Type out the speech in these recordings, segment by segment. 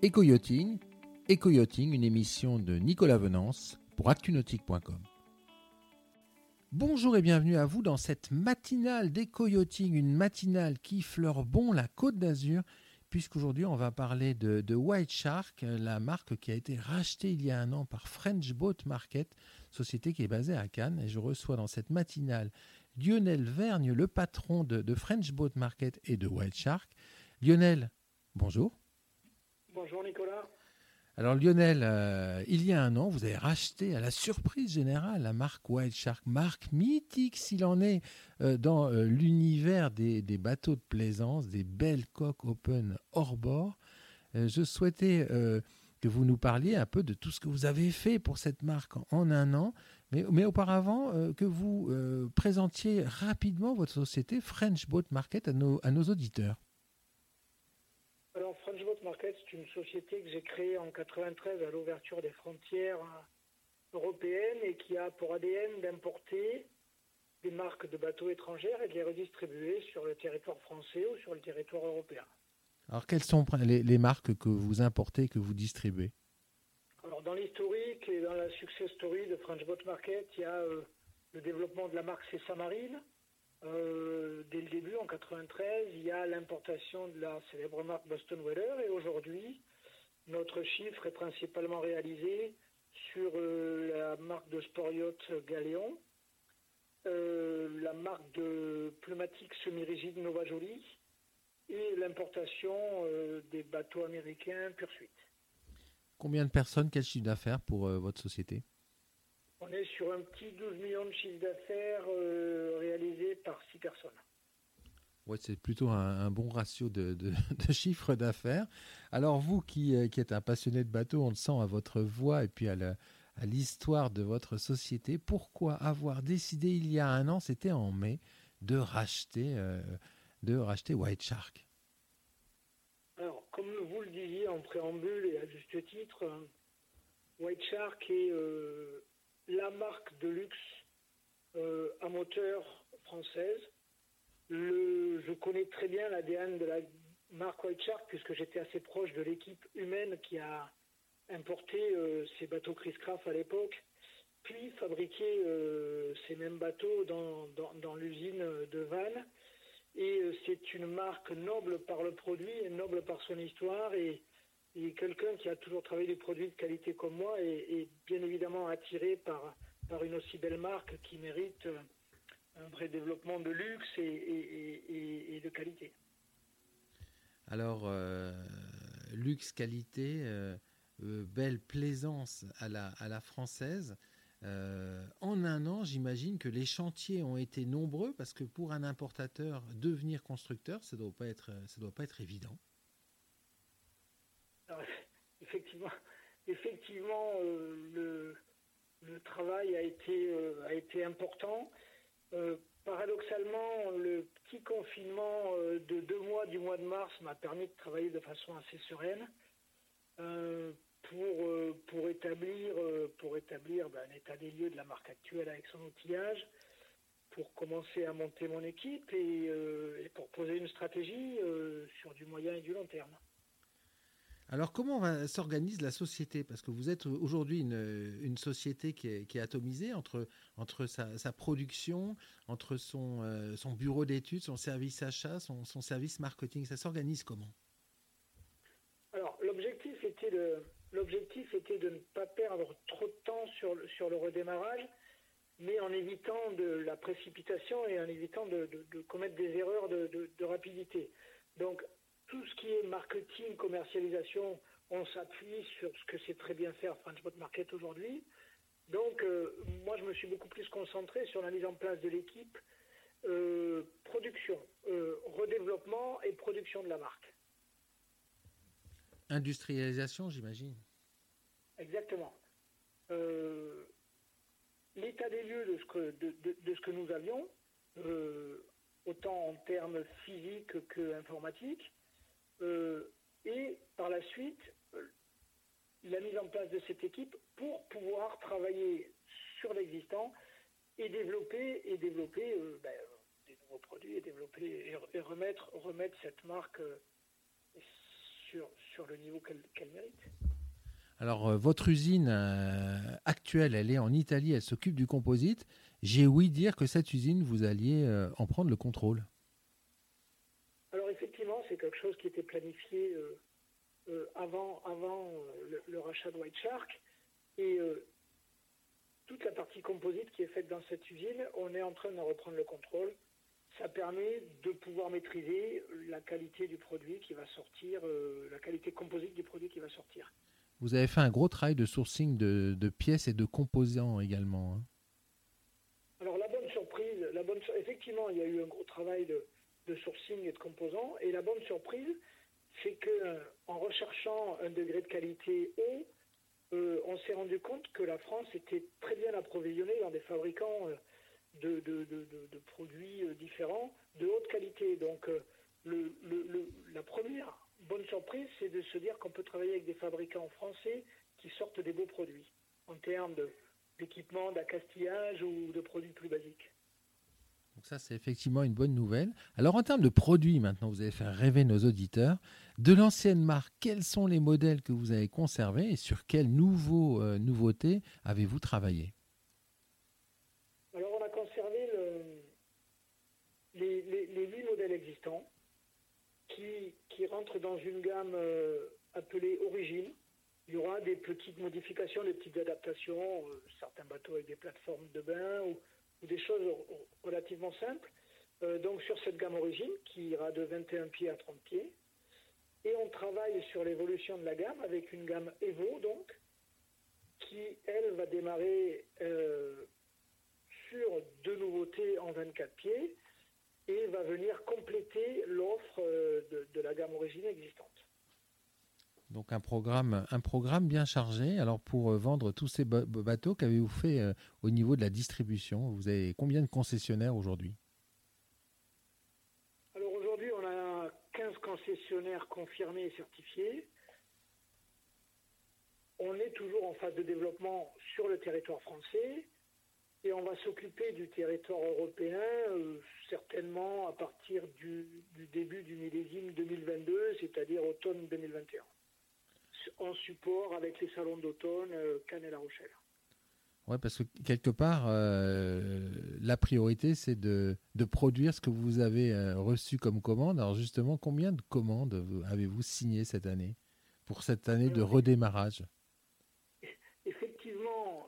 Éco-yachting, une émission de Nicolas Venance pour actunautique.com. Bonjour et bienvenue à vous dans cette matinale d'éco-yachting, une matinale qui fleure bon la côte d'Azur, puisqu'aujourd'hui on va parler de, White Shark, la marque qui a été rachetée il y a un an par French Boat Market, société qui est basée à Cannes. Et je reçois dans cette matinale Lionel Vergne, le patron de French Boat Market et de White Shark. Lionel, bonjour. Bonjour Nicolas. Alors Lionel, euh, il y a un an, vous avez racheté à la surprise générale la marque White Shark, marque mythique s'il en est euh, dans euh, l'univers des, des, bateaux de plaisance, des belles coques open hors bord. je souhaitais que vous nous parliez un peu de tout ce que vous avez fait pour cette marque en un an, mais, mais auparavant que vous présentiez rapidement votre société French Boat Market à nos, à nos auditeurs. Market, c'est une société que j'ai créée en 93 à l'ouverture des frontières européennes et qui a pour ADN d'importer des marques de bateaux étrangères et de les redistribuer sur le territoire français ou sur le territoire européen. Alors, quelles sont les, les marques que vous importez, que vous distribuez? Alors, dans l'historique et dans la success story de French Boat Market, il y a euh, le développement de la marque Cessa Marine, euh, dès le début, en 93, il y a l'importation de la célèbre marque Boston Whaler et aujourd'hui, notre chiffre est principalement réalisé sur euh, la marque de sport yacht Galéon, euh, la marque de pneumatique semi-rigide Nova Jolie et l'importation des bateaux américains Pursuit. Combien de personnes, quel chiffre d'affaires pour votre société? On est sur un petit 12 millions de chiffre d'affaires euh, réalisé par 6 personnes. Ouais, c'est plutôt un, un, bon ratio de, de, de chiffre d'affaires. Alors vous qui, euh, qui, êtes un passionné de bateau, on le sent à votre voix et puis à l'histoire de votre société. Pourquoi avoir décidé il y a un an, c'était en mai, de racheter, euh, de racheter White Shark? Alors, comme vous le disiez en préambule et à juste titre, White Shark est euh, la marque de luxe euh, à moteur française. Je connais très bien l'ADN de la marque White Shark puisque j'étais assez proche de l'équipe humaine qui a importé euh, ces bateaux Chris Craft à l'époque, puis fabriqué euh, ces mêmes bateaux dans, l'usine de Vannes. Et euh, c'est une marque noble par le produit et noble par son histoire et et quelqu'un qui a toujours travaillé des produits de qualité comme moi est, est, bien évidemment attiré par, par une aussi belle marque qui mérite un vrai développement de luxe et, et, et de qualité. Alors, euh, luxe, qualité, euh, euh, belle plaisance à la, française. Euh, en un an, j'imagine que les chantiers ont été nombreux parce que pour un importateur, devenir constructeur, ça ne doit pas être évident. Effectivement, effectivement euh, le, travail a été, euh, important. Euh, paradoxalement, le petit confinement de deux mois du mois de mars m'a permis de travailler de façon assez sereine pour, établir, ben, un état des lieux de la marque actuelle avec son outillage, pour commencer à monter mon équipe et pour poser une stratégie sur du moyen et du long terme. Alors comment s'organise la société? Parce que vous êtes aujourd'hui une, une, société qui est, atomisée entre, entre sa, production, entre son, euh, son bureau d'études, son service achat, son, son, service marketing. Ça s'organise comment? Alors l'objectif était, de, l'objectif était de ne pas perdre trop de temps sur, sur le redémarrage, mais en évitant de la précipitation et en évitant de, de, de commettre des erreurs de, rapidité. Donc tout ce qui est marketing, commercialisation, on s'appuie sur ce que c'est très bien faire French Bot Market aujourd'hui. Donc, euh, moi, je me suis beaucoup plus concentré sur la mise en place de l'équipe, euh, production, euh, redéveloppement et production de la marque. Industrialisation, j'imagine. Exactement. L'état des lieux de ce que, de, de, de ce que nous avions, autant en termes physiques qu'informatiques, euh, et par la suite, euh, la mise en place de cette équipe pour pouvoir travailler sur l'existant et développer et développer euh, ben, des nouveaux produits et développer et, remettre remettre cette marque sur, sur le niveau qu'elle mérite. Alors, votre usine actuelle, elle est en Italie, elle s'occupe du composite. J'ai ouï dire que cette usine, vous alliez en prendre le contrôle. C'est quelque chose qui était planifié avant, avant le, le, rachat de White Shark. Et toute la partie composite qui est faite dans cette usine, on est en train de reprendre le contrôle. Ça permet de pouvoir maîtriser la qualité du produit qui va sortir, euh, la qualité composite du produit qui va sortir. Vous avez fait un gros travail de sourcing de, pièces et de composants également. Hein. Alors la bonne surprise, la bonne, effectivement, il y a eu un gros travail de, de sourcing et de composants. Et la bonne surprise, c'est que euh, en recherchant un degré de qualité haut, euh, on s'est rendu compte que la France était très bien approvisionnée dans des fabricants euh, de, produits différents de haute qualité. Donc la première bonne surprise, c'est de se dire qu'on peut travailler avec des fabricants français qui sortent des beaux produits en termes d'équipement, d'accastillage ou de produits plus basiques. Donc ça, c'est effectivement une bonne nouvelle. Alors en termes de produits, maintenant, vous allez faire rêver nos auditeurs. De l'ancienne marque, quels sont les modèles que vous avez conservés et sur quelles nouveaux, euh, nouveautés avez-vous travaillé? Alors on a conservé les, huit modèles existants qui, rentrent dans une gamme euh, appelée Origine. Il y aura des petites modifications, des petites adaptations, euh, certains bateaux avec des plateformes de bain ou ou des choses relativement simples. Euh, donc sur cette gamme origine qui ira de 21 pieds à 30 pieds. Et on travaille sur l'évolution de la gamme avec une gamme Evo donc qui elle va démarrer euh, sur deux nouveautés en 24 pieds et va venir compléter l'offre euh, de, la gamme origine existante. Donc un programme, un programme bien chargé. Alors pour euh, vendre tous ces bateaux, qu'avez-vous fait euh, au niveau de la distribution? Vous avez combien de concessionnaires aujourd'hui? Alors aujourd'hui, on a 15 concessionnaires confirmés et certifiés. On est toujours en phase de développement sur le territoire français et on va s'occuper du territoire européen euh, certainement à partir du, du début du millésime 2022, c'est-à-dire automne 2021 en support avec les salons d'automne euh, Cannes et La Rochelle. Oui, parce que quelque part, euh, la priorité, c'est de, produire ce que vous avez euh, reçu comme commande. Alors justement, combien de commandes avez-vous signé cette année pour cette année de redémarrage? Effectivement,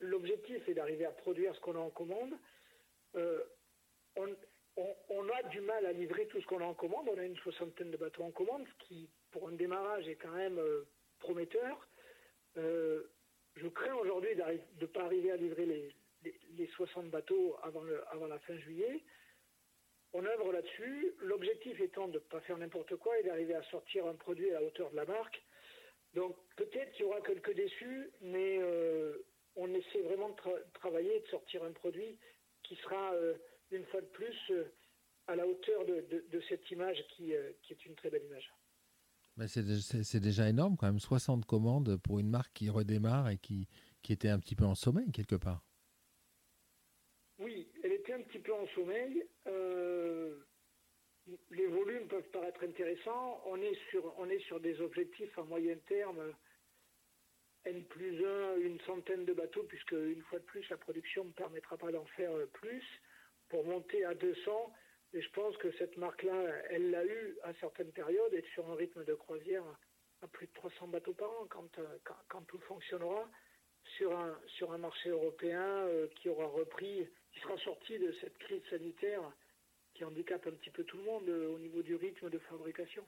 l'objectif est d'arriver à produire ce qu'on a en commande. On, on, a du mal à livrer tout ce qu'on a en commande. On a une soixantaine de bateaux en commande, ce qui pour un démarrage est quand même euh, prometteur. Euh, je crains aujourd'hui de ne pas arriver à livrer les, 60 bateaux avant, la fin juillet. On œuvre là-dessus, l'objectif étant de ne pas faire n'importe quoi et d'arriver à sortir un produit à la hauteur de la marque. Donc peut-être qu'il y aura quelques déçus, mais euh, on essaie vraiment de travailler et de sortir un produit qui sera une fois de plus à la hauteur de, cette image qui est une très belle image c'est déjà énorme quand même, 60 commandes pour une marque qui redémarre et qui, était un petit peu en sommeil quelque part. Oui, elle était un petit peu en sommeil. Euh, les volumes peuvent paraître intéressants. On est sur, on est sur des objectifs à moyen terme. N plus 1, une centaine de bateaux, puisque une fois de plus, la production ne permettra pas d'en faire plus. Pour monter à 200, et je pense que cette marque-là, elle l'a eu à certaines périodes, et sur un rythme de croisière à plus de 300 bateaux par an quand, euh, quand, tout fonctionnera sur un, sur un marché européen euh, qui aura repris, qui sera sorti de cette crise sanitaire qui handicape un petit peu tout le monde euh, au niveau du rythme de fabrication.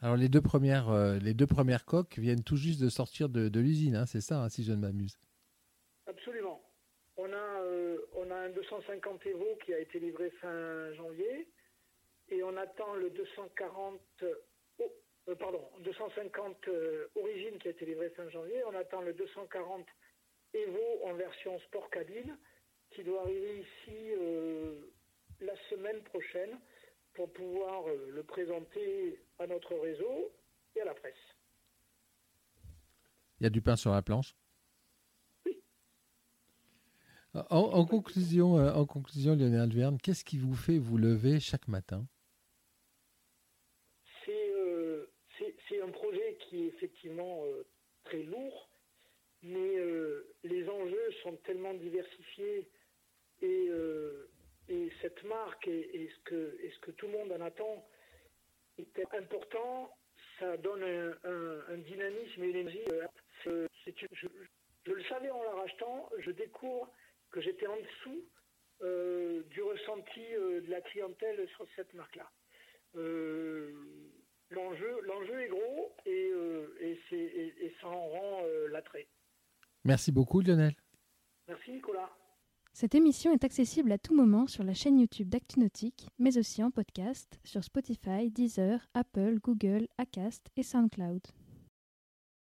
Alors les deux premières, les deux premières coques viennent tout juste de sortir de, l'usine, hein, c'est ça, hein, si je ne m'amuse? Absolument. On a, euh, on a un 250 Evo qui a été livré fin janvier et on attend le 240 euh, pardon, 250 euh, Origine qui a été livré fin janvier. On attend le 240 Evo en version sport cabine qui doit arriver ici la semaine prochaine pour pouvoir le présenter à notre réseau et à la presse. Il y a du pain sur la planche? En, conclusion, euh, en conclusion, Lionel Verne, qu'est-ce qui vous fait vous lever chaque matin? C'est euh, un projet qui est effectivement très lourd, mais les enjeux sont tellement diversifiés et, et cette marque et ce que tout le monde en attend est important. Ça donne un, dynamisme et une énergie. je, le savais en la rachetant, je découvre que j'étais en dessous euh, du ressenti euh, de la clientèle sur cette marque-là. Euh, l'enjeu, l'enjeu est gros et, et, et ça en rend l'attrait. Merci beaucoup Lionel. Merci Nicolas. Cette émission est accessible à tout moment sur la chaîne YouTube d'ActuNautique, mais aussi en podcast sur Spotify, Deezer, Apple, Google, Acast et SoundCloud.